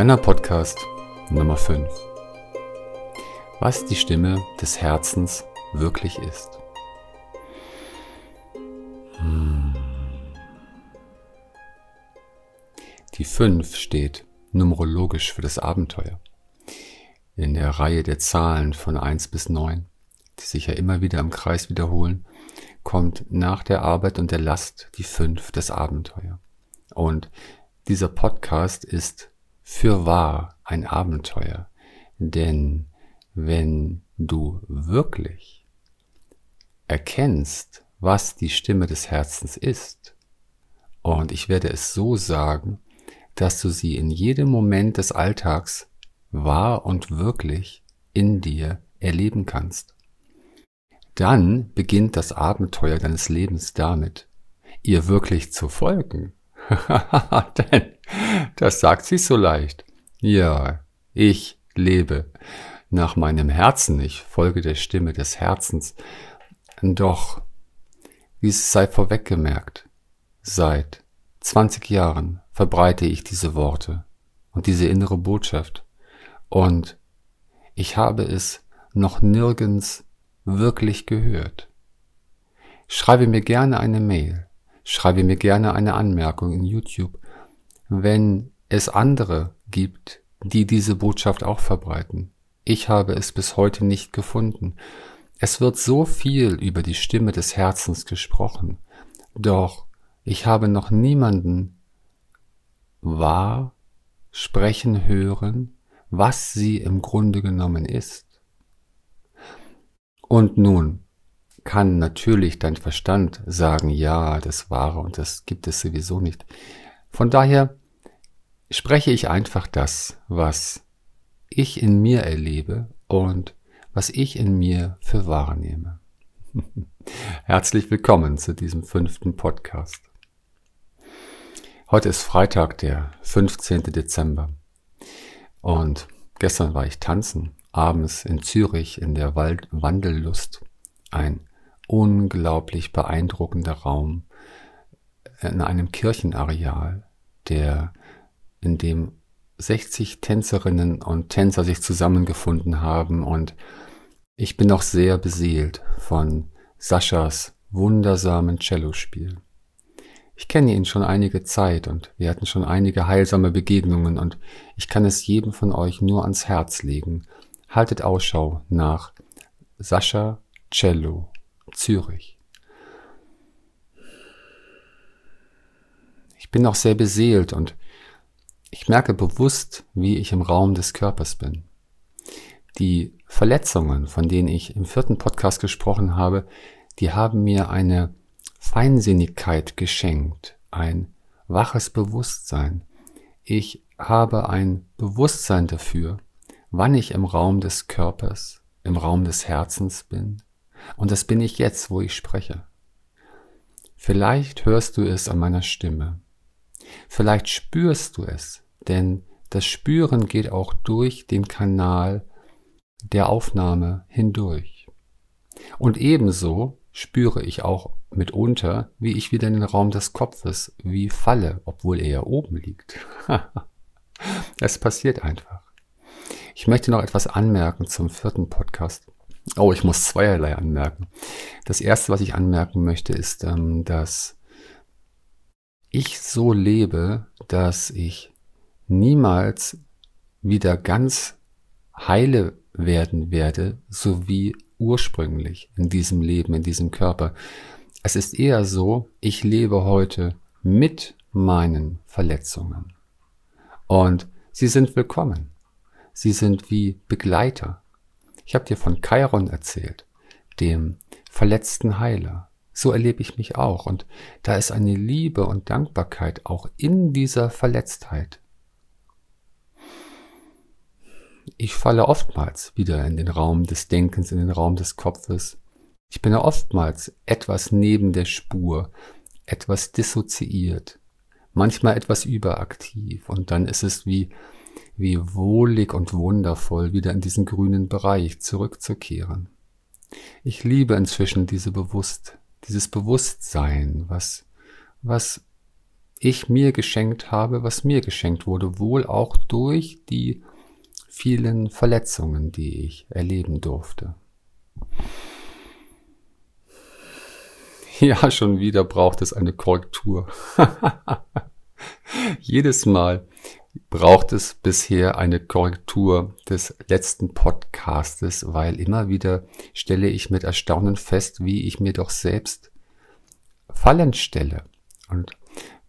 Jana Podcast Nummer 5. Was die Stimme des Herzens wirklich ist. Hm. Die 5 steht numerologisch für das Abenteuer. In der Reihe der Zahlen von 1 bis 9, die sich ja immer wieder im Kreis wiederholen, kommt nach der Arbeit und der Last die 5 das Abenteuer. Und dieser Podcast ist für wahr ein Abenteuer. Denn wenn du wirklich erkennst, was die Stimme des Herzens ist, und ich werde es so sagen, dass du sie in jedem Moment des Alltags wahr und wirklich in dir erleben kannst. Dann beginnt das Abenteuer deines Lebens damit, ihr wirklich zu folgen. Denn das sagt sie so leicht. Ja, ich lebe nach meinem Herzen, ich folge der Stimme des Herzens. Doch, wie es sei vorweggemerkt, seit 20 Jahren verbreite ich diese Worte und diese innere Botschaft und ich habe es noch nirgends wirklich gehört. Schreibe mir gerne eine Mail, schreibe mir gerne eine Anmerkung in YouTube wenn es andere gibt, die diese Botschaft auch verbreiten. Ich habe es bis heute nicht gefunden. Es wird so viel über die Stimme des Herzens gesprochen, doch ich habe noch niemanden wahr sprechen hören, was sie im Grunde genommen ist. Und nun kann natürlich dein Verstand sagen, ja, das Wahre und das gibt es sowieso nicht. Von daher spreche ich einfach das, was ich in mir erlebe und was ich in mir für wahrnehme. Herzlich willkommen zu diesem fünften Podcast. Heute ist Freitag, der 15. Dezember. Und gestern war ich tanzen, abends in Zürich in der Wald Wandellust. Ein unglaublich beeindruckender Raum in einem Kirchenareal, der in dem 60 Tänzerinnen und Tänzer sich zusammengefunden haben und ich bin auch sehr beseelt von Saschas wundersamen Cellospiel. Ich kenne ihn schon einige Zeit und wir hatten schon einige heilsame Begegnungen und ich kann es jedem von euch nur ans Herz legen. Haltet Ausschau nach Sascha Cello Zürich. Ich bin auch sehr beseelt und ich merke bewusst, wie ich im Raum des Körpers bin. Die Verletzungen, von denen ich im vierten Podcast gesprochen habe, die haben mir eine Feinsinnigkeit geschenkt, ein waches Bewusstsein. Ich habe ein Bewusstsein dafür, wann ich im Raum des Körpers, im Raum des Herzens bin. Und das bin ich jetzt, wo ich spreche. Vielleicht hörst du es an meiner Stimme. Vielleicht spürst du es, denn das Spüren geht auch durch den Kanal der Aufnahme hindurch. Und ebenso spüre ich auch mitunter, wie ich wieder in den Raum des Kopfes wie falle, obwohl er ja oben liegt. es passiert einfach. Ich möchte noch etwas anmerken zum vierten Podcast. Oh, ich muss zweierlei anmerken. Das erste, was ich anmerken möchte, ist, ähm, dass ich so lebe, dass ich niemals wieder ganz heile werden werde, so wie ursprünglich in diesem Leben, in diesem Körper. Es ist eher so, ich lebe heute mit meinen Verletzungen. Und sie sind willkommen. Sie sind wie Begleiter. Ich habe dir von Chiron erzählt, dem verletzten Heiler. So erlebe ich mich auch. Und da ist eine Liebe und Dankbarkeit auch in dieser Verletztheit. Ich falle oftmals wieder in den Raum des Denkens, in den Raum des Kopfes. Ich bin oftmals etwas neben der Spur, etwas dissoziiert, manchmal etwas überaktiv und dann ist es wie, wie wohlig und wundervoll, wieder in diesen grünen Bereich zurückzukehren. Ich liebe inzwischen diese Bewusst, dieses Bewusstsein, was, was ich mir geschenkt habe, was mir geschenkt wurde, wohl auch durch die vielen Verletzungen, die ich erleben durfte. Ja, schon wieder braucht es eine Korrektur. Jedes Mal braucht es bisher eine Korrektur des letzten Podcastes, weil immer wieder stelle ich mit Erstaunen fest, wie ich mir doch selbst Fallen stelle und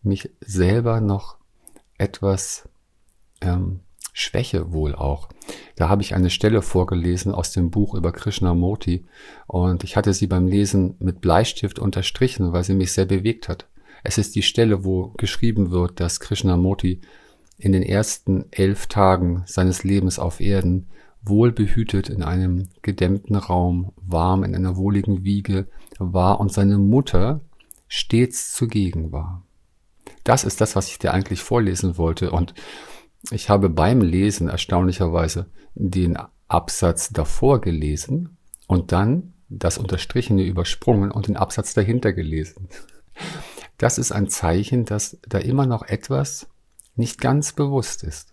mich selber noch etwas ähm, Schwäche wohl auch. Da habe ich eine Stelle vorgelesen aus dem Buch über Krishnamurti und ich hatte sie beim Lesen mit Bleistift unterstrichen, weil sie mich sehr bewegt hat. Es ist die Stelle, wo geschrieben wird, dass Krishnamurti in den ersten elf Tagen seines Lebens auf Erden wohlbehütet in einem gedämmten Raum, warm in einer wohligen Wiege war und seine Mutter stets zugegen war. Das ist das, was ich dir eigentlich vorlesen wollte und ich habe beim Lesen erstaunlicherweise den Absatz davor gelesen und dann das Unterstrichene übersprungen und den Absatz dahinter gelesen. Das ist ein Zeichen, dass da immer noch etwas nicht ganz bewusst ist.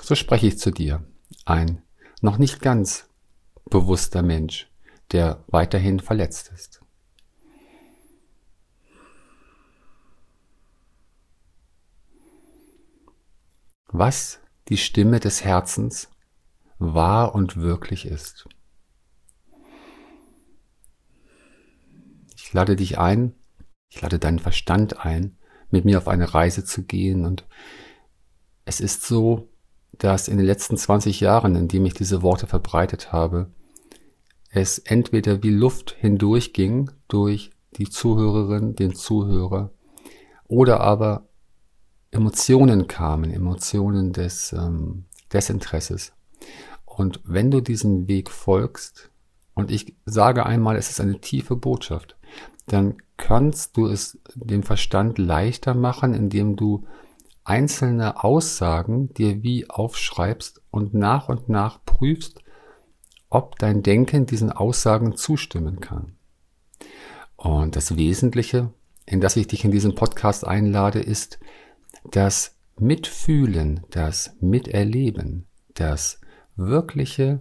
So spreche ich zu dir, ein noch nicht ganz bewusster Mensch, der weiterhin verletzt ist. was die Stimme des Herzens wahr und wirklich ist. Ich lade dich ein, ich lade deinen Verstand ein, mit mir auf eine Reise zu gehen und es ist so, dass in den letzten 20 Jahren, in dem ich diese Worte verbreitet habe, es entweder wie Luft hindurchging durch die Zuhörerin, den Zuhörer, oder aber Emotionen kamen, Emotionen des ähm, Desinteresses. Und wenn du diesen Weg folgst, und ich sage einmal, es ist eine tiefe Botschaft, dann kannst du es dem Verstand leichter machen, indem du einzelne Aussagen dir wie aufschreibst und nach und nach prüfst, ob dein Denken diesen Aussagen zustimmen kann. Und das Wesentliche, in das ich dich in diesem Podcast einlade, ist, das Mitfühlen, das Miterleben, das wirkliche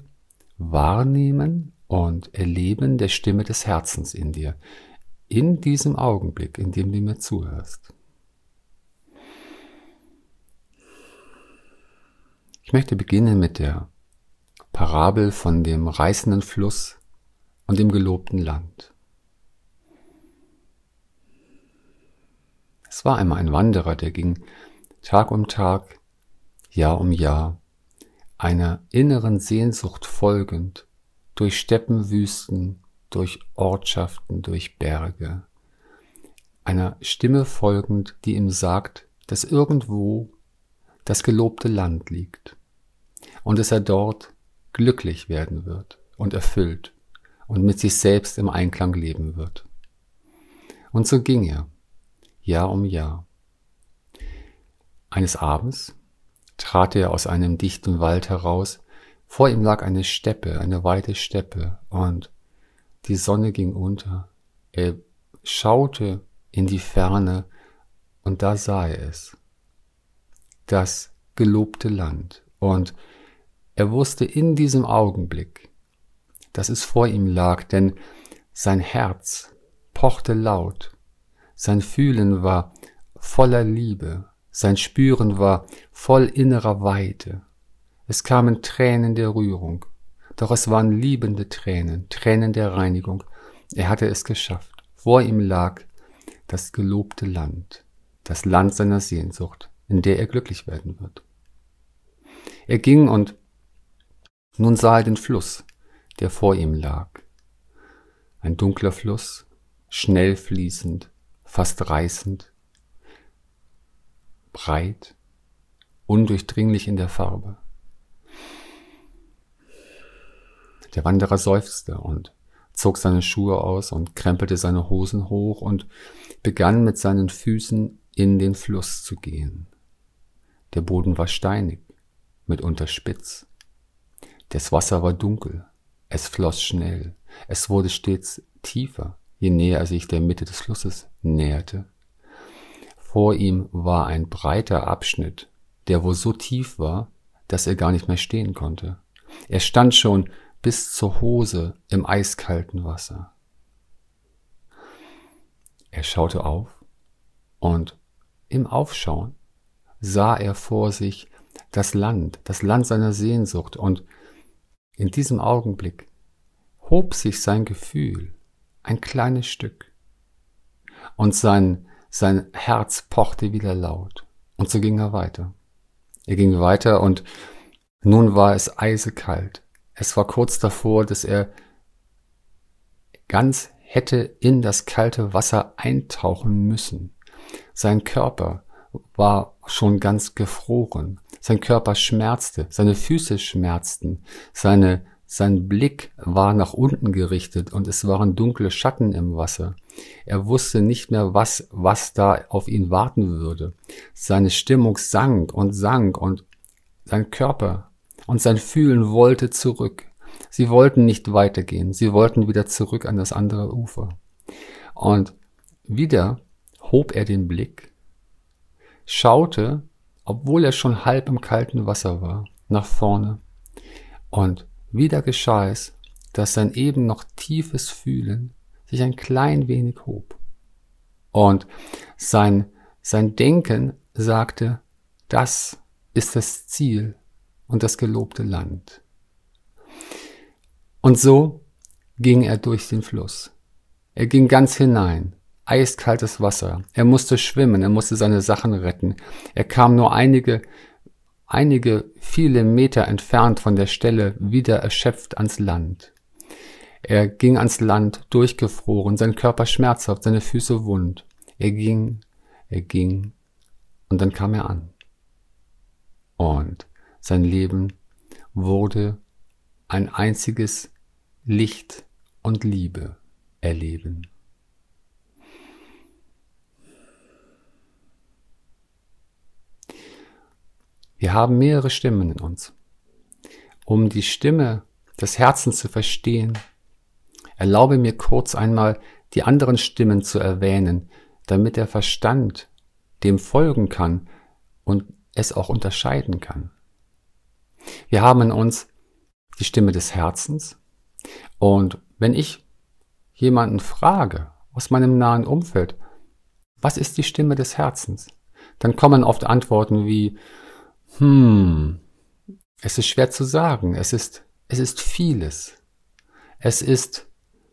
Wahrnehmen und Erleben der Stimme des Herzens in dir, in diesem Augenblick, in dem du mir zuhörst. Ich möchte beginnen mit der Parabel von dem reißenden Fluss und dem gelobten Land. Es war einmal ein Wanderer, der ging Tag um Tag, Jahr um Jahr, einer inneren Sehnsucht folgend, durch Steppenwüsten, durch Ortschaften, durch Berge, einer Stimme folgend, die ihm sagt, dass irgendwo das gelobte Land liegt und dass er dort glücklich werden wird und erfüllt und mit sich selbst im Einklang leben wird. Und so ging er Jahr um Jahr. Eines Abends trat er aus einem dichten Wald heraus, vor ihm lag eine Steppe, eine weite Steppe, und die Sonne ging unter. Er schaute in die Ferne, und da sah er es. Das gelobte Land. Und er wusste in diesem Augenblick, dass es vor ihm lag, denn sein Herz pochte laut sein Fühlen war voller Liebe, sein Spüren war voll innerer Weite. Es kamen Tränen der Rührung, doch es waren liebende Tränen, Tränen der Reinigung. Er hatte es geschafft. Vor ihm lag das gelobte Land, das Land seiner Sehnsucht, in der er glücklich werden wird. Er ging und nun sah er den Fluss, der vor ihm lag. Ein dunkler Fluss, schnell fließend, fast reißend, breit, undurchdringlich in der Farbe. Der Wanderer seufzte und zog seine Schuhe aus und krempelte seine Hosen hoch und begann mit seinen Füßen in den Fluss zu gehen. Der Boden war steinig, mitunter spitz. Das Wasser war dunkel, es floss schnell, es wurde stets tiefer, je näher er sich der Mitte des Flusses näherte. Vor ihm war ein breiter Abschnitt, der wohl so tief war, dass er gar nicht mehr stehen konnte. Er stand schon bis zur Hose im eiskalten Wasser. Er schaute auf und im Aufschauen sah er vor sich das Land, das Land seiner Sehnsucht und in diesem Augenblick hob sich sein Gefühl ein kleines Stück und sein, sein Herz pochte wieder laut und so ging er weiter. Er ging weiter und nun war es eisekalt. Es war kurz davor, dass er ganz hätte in das kalte Wasser eintauchen müssen. Sein Körper war schon ganz gefroren. Sein Körper schmerzte, seine Füße schmerzten, seine, sein Blick war nach unten gerichtet und es waren dunkle Schatten im Wasser. Er wusste nicht mehr, was, was da auf ihn warten würde. Seine Stimmung sank und sank und sein Körper und sein Fühlen wollte zurück. Sie wollten nicht weitergehen, sie wollten wieder zurück an das andere Ufer. Und wieder hob er den Blick, schaute, obwohl er schon halb im kalten Wasser war, nach vorne. Und wieder geschah es, dass sein eben noch tiefes Fühlen sich ein klein wenig hob. Und sein, sein Denken sagte, das ist das Ziel und das gelobte Land. Und so ging er durch den Fluss. Er ging ganz hinein, eiskaltes Wasser. Er musste schwimmen, er musste seine Sachen retten. Er kam nur einige, einige viele Meter entfernt von der Stelle wieder erschöpft ans Land. Er ging ans Land durchgefroren, sein Körper schmerzhaft, seine Füße wund. Er ging, er ging, und dann kam er an. Und sein Leben wurde ein einziges Licht und Liebe erleben. Wir haben mehrere Stimmen in uns. Um die Stimme des Herzens zu verstehen, erlaube mir kurz einmal die anderen Stimmen zu erwähnen, damit der Verstand dem folgen kann und es auch unterscheiden kann. Wir haben in uns die Stimme des Herzens. Und wenn ich jemanden frage aus meinem nahen Umfeld, was ist die Stimme des Herzens? Dann kommen oft Antworten wie, hm, es ist schwer zu sagen, es ist, es ist vieles. Es ist,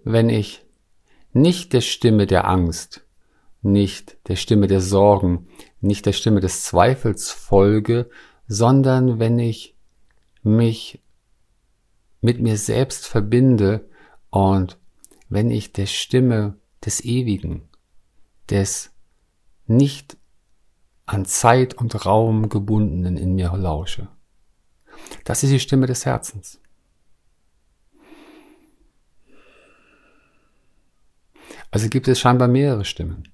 wenn ich nicht der Stimme der Angst, nicht der Stimme der Sorgen, nicht der Stimme des Zweifels folge, sondern wenn ich mich mit mir selbst verbinde und wenn ich der Stimme des Ewigen, des nicht an Zeit und Raum gebundenen in mir lausche. Das ist die Stimme des Herzens. Also gibt es scheinbar mehrere Stimmen.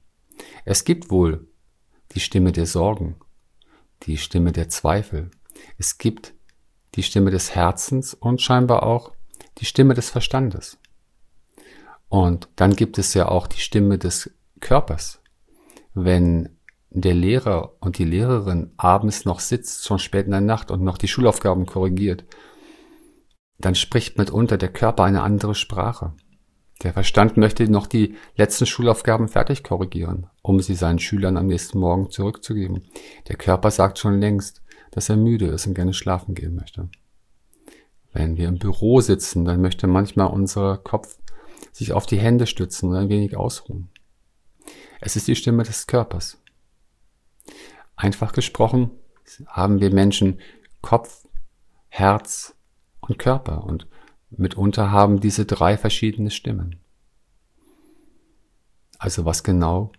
Es gibt wohl die Stimme der Sorgen, die Stimme der Zweifel. Es gibt die Stimme des Herzens und scheinbar auch die Stimme des Verstandes. Und dann gibt es ja auch die Stimme des Körpers. Wenn der Lehrer und die Lehrerin abends noch sitzt, schon spät in der Nacht und noch die Schulaufgaben korrigiert, dann spricht mitunter der Körper eine andere Sprache. Der Verstand möchte noch die letzten Schulaufgaben fertig korrigieren, um sie seinen Schülern am nächsten Morgen zurückzugeben. Der Körper sagt schon längst, dass er müde ist und gerne schlafen gehen möchte. Wenn wir im Büro sitzen, dann möchte manchmal unser Kopf sich auf die Hände stützen und ein wenig ausruhen. Es ist die Stimme des Körpers. Einfach gesprochen haben wir Menschen Kopf, Herz und Körper und mitunter haben diese drei verschiedene Stimmen. Also was genau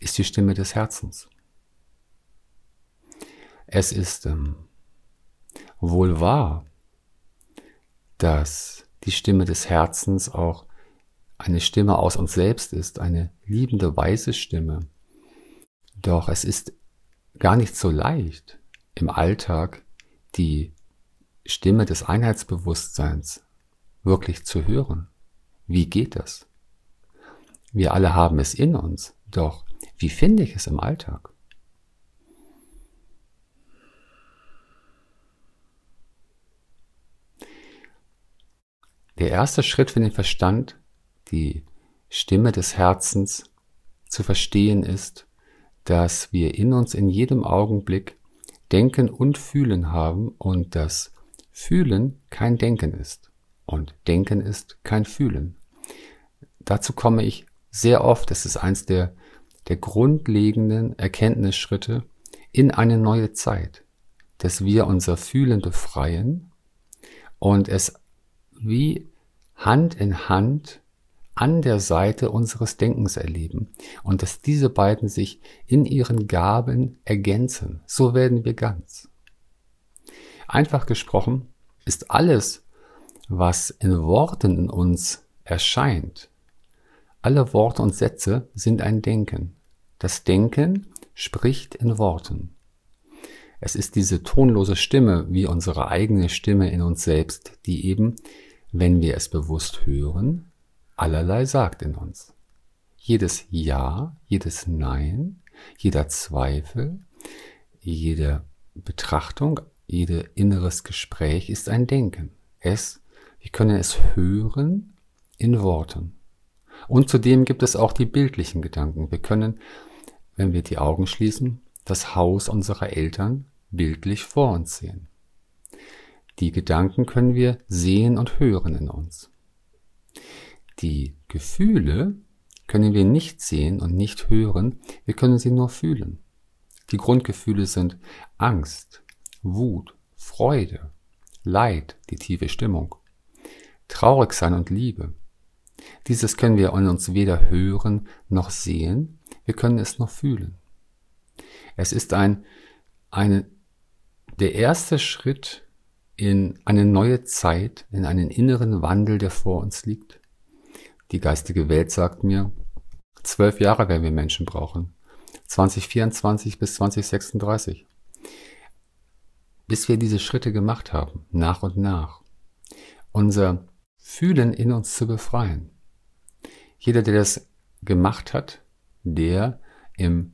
ist die Stimme des Herzens? Es ist ähm, wohl wahr, dass die Stimme des Herzens auch eine Stimme aus uns selbst ist, eine liebende, weise Stimme. Doch es ist gar nicht so leicht, im Alltag die Stimme des Einheitsbewusstseins wirklich zu hören. Wie geht das? Wir alle haben es in uns. Doch wie finde ich es im Alltag? Der erste Schritt für den Verstand, die Stimme des Herzens zu verstehen ist, dass wir in uns in jedem Augenblick Denken und Fühlen haben und dass Fühlen kein Denken ist und Denken ist kein Fühlen. Dazu komme ich sehr oft, es ist eins der, der grundlegenden Erkenntnisschritte in eine neue Zeit, dass wir unser Fühlen befreien und es wie Hand in Hand an der Seite unseres Denkens erleben und dass diese beiden sich in ihren Gaben ergänzen. So werden wir ganz. Einfach gesprochen ist alles, was in Worten in uns erscheint. Alle Worte und Sätze sind ein Denken. Das Denken spricht in Worten. Es ist diese tonlose Stimme wie unsere eigene Stimme in uns selbst, die eben, wenn wir es bewusst hören, allerlei sagt in uns. Jedes Ja, jedes Nein, jeder Zweifel, jede Betrachtung, jedes inneres Gespräch ist ein Denken. Es, wir können es hören in Worten. Und zudem gibt es auch die bildlichen Gedanken. Wir können, wenn wir die Augen schließen, das Haus unserer Eltern bildlich vor uns sehen. Die Gedanken können wir sehen und hören in uns. Die Gefühle können wir nicht sehen und nicht hören, wir können sie nur fühlen. Die Grundgefühle sind Angst, Wut, Freude, Leid, die tiefe Stimmung, traurig sein und Liebe. Dieses können wir in uns weder hören noch sehen, wir können es noch fühlen. Es ist ein, eine, der erste Schritt in eine neue Zeit, in einen inneren Wandel, der vor uns liegt. Die geistige Welt sagt mir, zwölf Jahre werden wir Menschen brauchen. 2024 bis 2036. Bis wir diese Schritte gemacht haben, nach und nach. Unser Fühlen in uns zu befreien. Jeder, der das gemacht hat, der im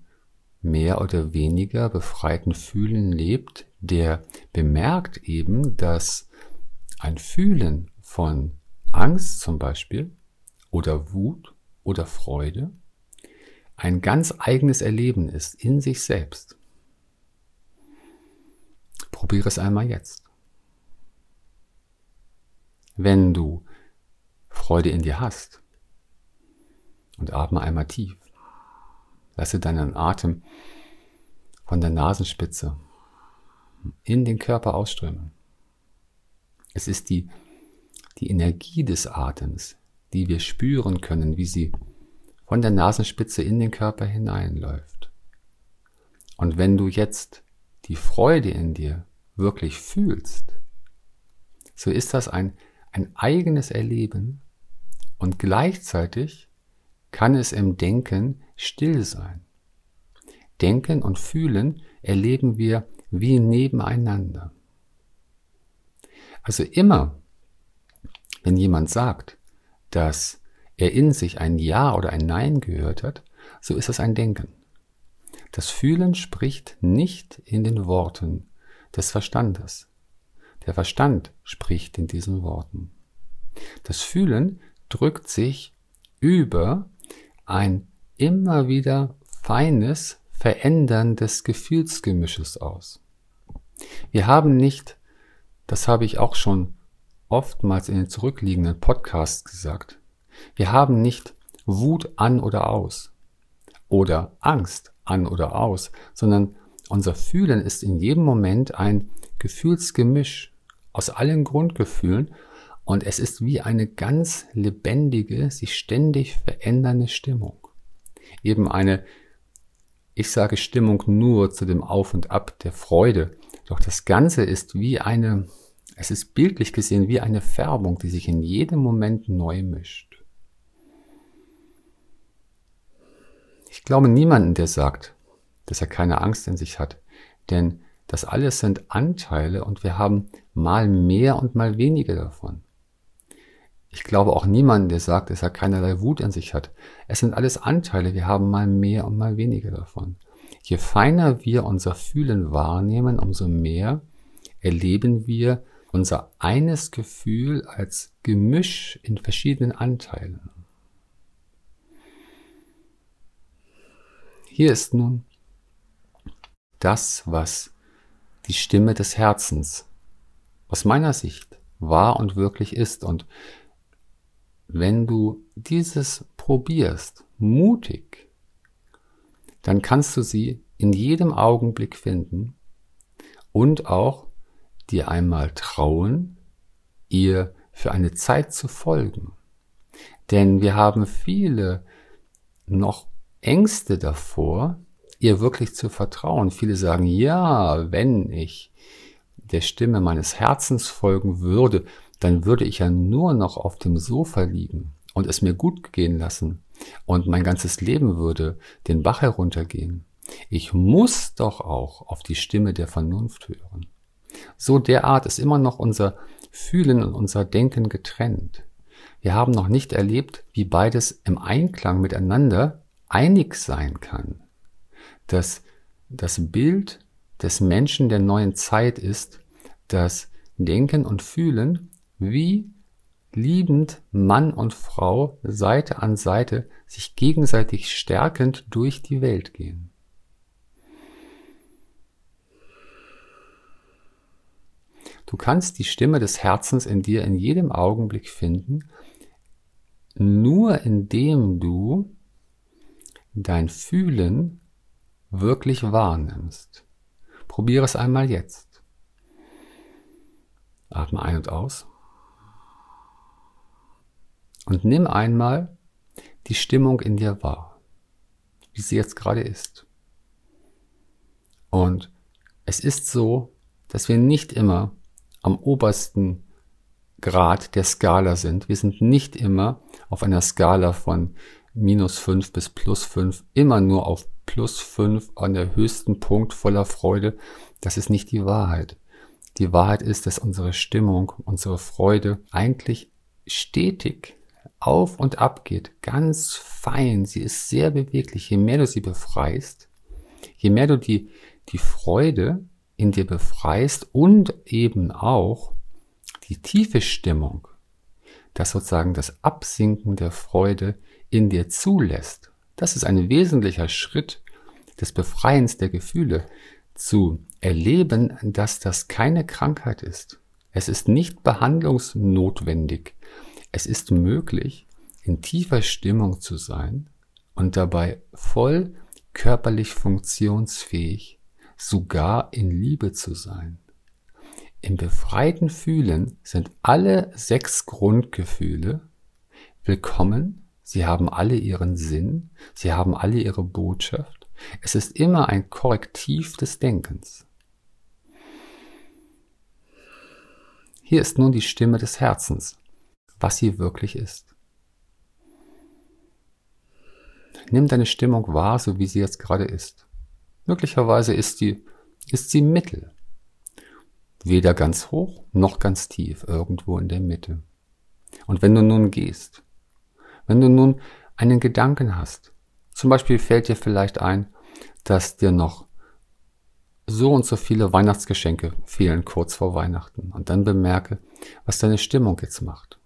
mehr oder weniger befreiten Fühlen lebt, der bemerkt eben, dass ein Fühlen von Angst zum Beispiel oder Wut oder Freude ein ganz eigenes Erleben ist in sich selbst. Probiere es einmal jetzt. Wenn du Freude in dir hast und atme einmal tief, lasse deinen Atem von der Nasenspitze in den Körper ausströmen. Es ist die, die Energie des Atems, die wir spüren können, wie sie von der Nasenspitze in den Körper hineinläuft. Und wenn du jetzt die Freude in dir wirklich fühlst, so ist das ein, ein eigenes Erleben und gleichzeitig kann es im Denken still sein. Denken und Fühlen erleben wir wie nebeneinander. Also immer, wenn jemand sagt, dass er in sich ein Ja oder ein Nein gehört hat, so ist es ein Denken. Das Fühlen spricht nicht in den Worten des Verstandes. Der Verstand spricht in diesen Worten. Das Fühlen drückt sich über ein immer wieder feines Verändern des Gefühlsgemisches aus. Wir haben nicht, das habe ich auch schon oftmals in den zurückliegenden Podcasts gesagt. Wir haben nicht Wut an oder aus oder Angst an oder aus, sondern unser Fühlen ist in jedem Moment ein Gefühlsgemisch aus allen Grundgefühlen und es ist wie eine ganz lebendige, sich ständig verändernde Stimmung. Eben eine, ich sage Stimmung nur zu dem Auf und Ab der Freude, doch das Ganze ist wie eine es ist bildlich gesehen wie eine Färbung, die sich in jedem Moment neu mischt. Ich glaube niemanden, der sagt, dass er keine Angst in sich hat, denn das alles sind Anteile und wir haben mal mehr und mal weniger davon. Ich glaube auch niemanden, der sagt, dass er keinerlei Wut in sich hat. Es sind alles Anteile, wir haben mal mehr und mal weniger davon. Je feiner wir unser Fühlen wahrnehmen, umso mehr erleben wir unser eines Gefühl als Gemisch in verschiedenen Anteilen. Hier ist nun das, was die Stimme des Herzens aus meiner Sicht wahr und wirklich ist. Und wenn du dieses probierst, mutig, dann kannst du sie in jedem Augenblick finden und auch dir einmal trauen, ihr für eine Zeit zu folgen. Denn wir haben viele noch Ängste davor, ihr wirklich zu vertrauen. Viele sagen, ja, wenn ich der Stimme meines Herzens folgen würde, dann würde ich ja nur noch auf dem Sofa liegen und es mir gut gehen lassen und mein ganzes Leben würde den Bach heruntergehen. Ich muss doch auch auf die Stimme der Vernunft hören. So derart ist immer noch unser Fühlen und unser Denken getrennt. Wir haben noch nicht erlebt, wie beides im Einklang miteinander einig sein kann. Dass das Bild des Menschen der neuen Zeit ist, dass Denken und Fühlen wie liebend Mann und Frau Seite an Seite sich gegenseitig stärkend durch die Welt gehen. Du kannst die Stimme des Herzens in dir in jedem Augenblick finden, nur indem du dein Fühlen wirklich wahrnimmst. Probiere es einmal jetzt. Atme ein und aus. Und nimm einmal die Stimmung in dir wahr, wie sie jetzt gerade ist. Und es ist so, dass wir nicht immer am obersten Grad der Skala sind. Wir sind nicht immer auf einer Skala von minus fünf bis plus fünf, immer nur auf plus fünf an der höchsten Punkt voller Freude. Das ist nicht die Wahrheit. Die Wahrheit ist, dass unsere Stimmung, unsere Freude eigentlich stetig auf und ab geht, ganz fein. Sie ist sehr beweglich. Je mehr du sie befreist, je mehr du die, die Freude in dir befreist und eben auch die tiefe Stimmung, das sozusagen das Absinken der Freude in dir zulässt. Das ist ein wesentlicher Schritt des Befreiens der Gefühle, zu erleben, dass das keine Krankheit ist. Es ist nicht behandlungsnotwendig. Es ist möglich, in tiefer Stimmung zu sein und dabei voll körperlich funktionsfähig sogar in Liebe zu sein. Im befreiten Fühlen sind alle sechs Grundgefühle willkommen, sie haben alle ihren Sinn, sie haben alle ihre Botschaft. Es ist immer ein Korrektiv des Denkens. Hier ist nun die Stimme des Herzens, was sie wirklich ist. Nimm deine Stimmung wahr, so wie sie jetzt gerade ist. Möglicherweise ist, die, ist sie mittel. Weder ganz hoch noch ganz tief, irgendwo in der Mitte. Und wenn du nun gehst, wenn du nun einen Gedanken hast, zum Beispiel fällt dir vielleicht ein, dass dir noch so und so viele Weihnachtsgeschenke fehlen kurz vor Weihnachten und dann bemerke, was deine Stimmung jetzt macht.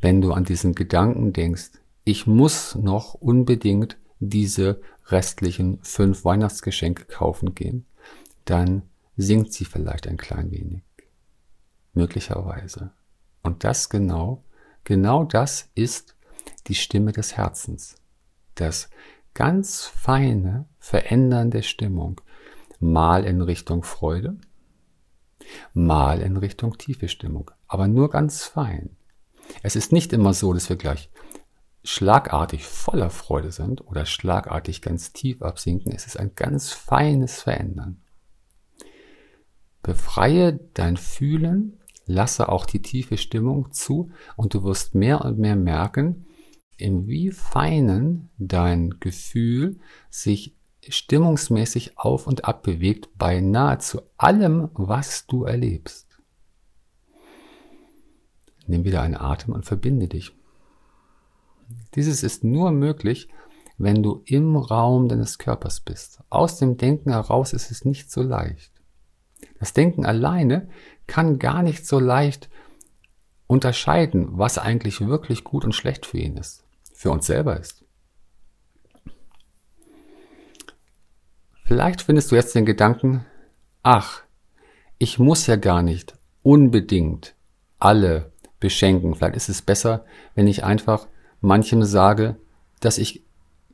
Wenn du an diesen Gedanken denkst, ich muss noch unbedingt diese restlichen fünf Weihnachtsgeschenke kaufen gehen, dann sinkt sie vielleicht ein klein wenig. Möglicherweise. Und das genau, genau das ist die Stimme des Herzens. Das ganz feine Verändern der Stimmung. Mal in Richtung Freude, mal in Richtung tiefe Stimmung. Aber nur ganz fein. Es ist nicht immer so, dass wir gleich schlagartig voller Freude sind oder schlagartig ganz tief absinken, es ist ein ganz feines Verändern. Befreie dein Fühlen, lasse auch die tiefe Stimmung zu und du wirst mehr und mehr merken, in wie feinen dein Gefühl sich stimmungsmäßig auf und ab bewegt bei nahezu allem, was du erlebst. Nimm wieder einen Atem und verbinde dich. Dieses ist nur möglich, wenn du im Raum deines Körpers bist. Aus dem Denken heraus ist es nicht so leicht. Das Denken alleine kann gar nicht so leicht unterscheiden, was eigentlich wirklich gut und schlecht für ihn ist, für uns selber ist. Vielleicht findest du jetzt den Gedanken, ach, ich muss ja gar nicht unbedingt alle beschenken. Vielleicht ist es besser, wenn ich einfach manchem sage, dass ich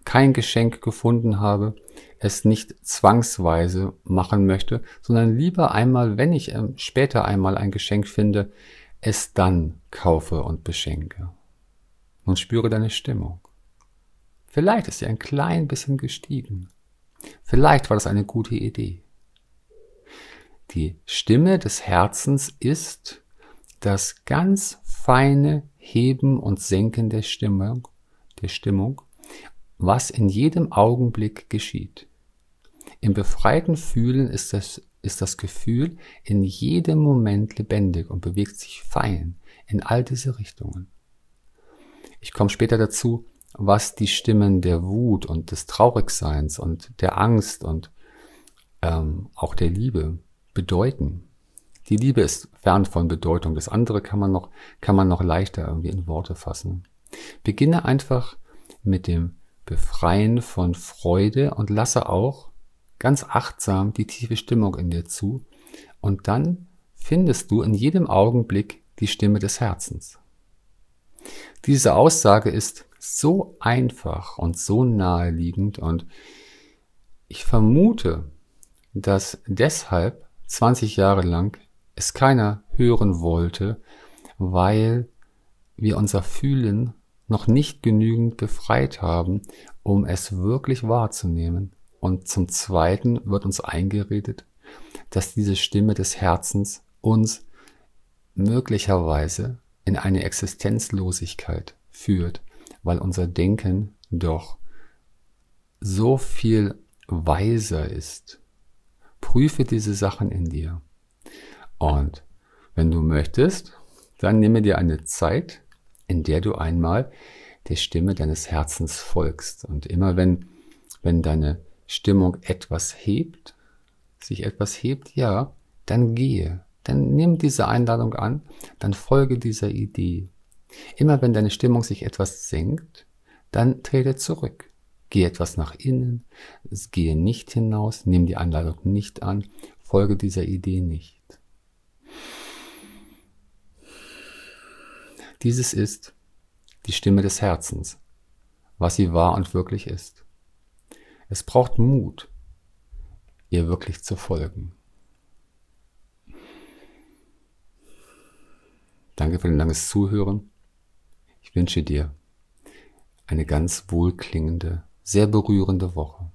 kein Geschenk gefunden habe, es nicht zwangsweise machen möchte, sondern lieber einmal, wenn ich ähm, später einmal ein Geschenk finde, es dann kaufe und beschenke. Nun spüre deine Stimmung. Vielleicht ist sie ein klein bisschen gestiegen. Vielleicht war das eine gute Idee. Die Stimme des Herzens ist das ganz feine Heben und Senken der Stimmung, der Stimmung, was in jedem Augenblick geschieht. Im befreiten Fühlen ist das, ist das Gefühl in jedem Moment lebendig und bewegt sich fein in all diese Richtungen. Ich komme später dazu, was die Stimmen der Wut und des Traurigseins und der Angst und ähm, auch der Liebe bedeuten. Die Liebe ist fern von Bedeutung. Das andere kann man noch, kann man noch leichter irgendwie in Worte fassen. Beginne einfach mit dem Befreien von Freude und lasse auch ganz achtsam die tiefe Stimmung in dir zu. Und dann findest du in jedem Augenblick die Stimme des Herzens. Diese Aussage ist so einfach und so naheliegend und ich vermute, dass deshalb 20 Jahre lang es keiner hören wollte, weil wir unser Fühlen noch nicht genügend befreit haben, um es wirklich wahrzunehmen. Und zum Zweiten wird uns eingeredet, dass diese Stimme des Herzens uns möglicherweise in eine Existenzlosigkeit führt, weil unser Denken doch so viel weiser ist. Prüfe diese Sachen in dir. Und wenn du möchtest, dann nehme dir eine Zeit, in der du einmal der Stimme deines Herzens folgst. Und immer wenn, wenn deine Stimmung etwas hebt, sich etwas hebt, ja, dann gehe. Dann nimm diese Einladung an, dann folge dieser Idee. Immer wenn deine Stimmung sich etwas senkt, dann trete zurück. Geh etwas nach innen, gehe nicht hinaus, nimm die Einladung nicht an, folge dieser Idee nicht. Dieses ist die Stimme des Herzens, was sie wahr und wirklich ist. Es braucht Mut, ihr wirklich zu folgen. Danke für dein langes Zuhören. Ich wünsche dir eine ganz wohlklingende, sehr berührende Woche.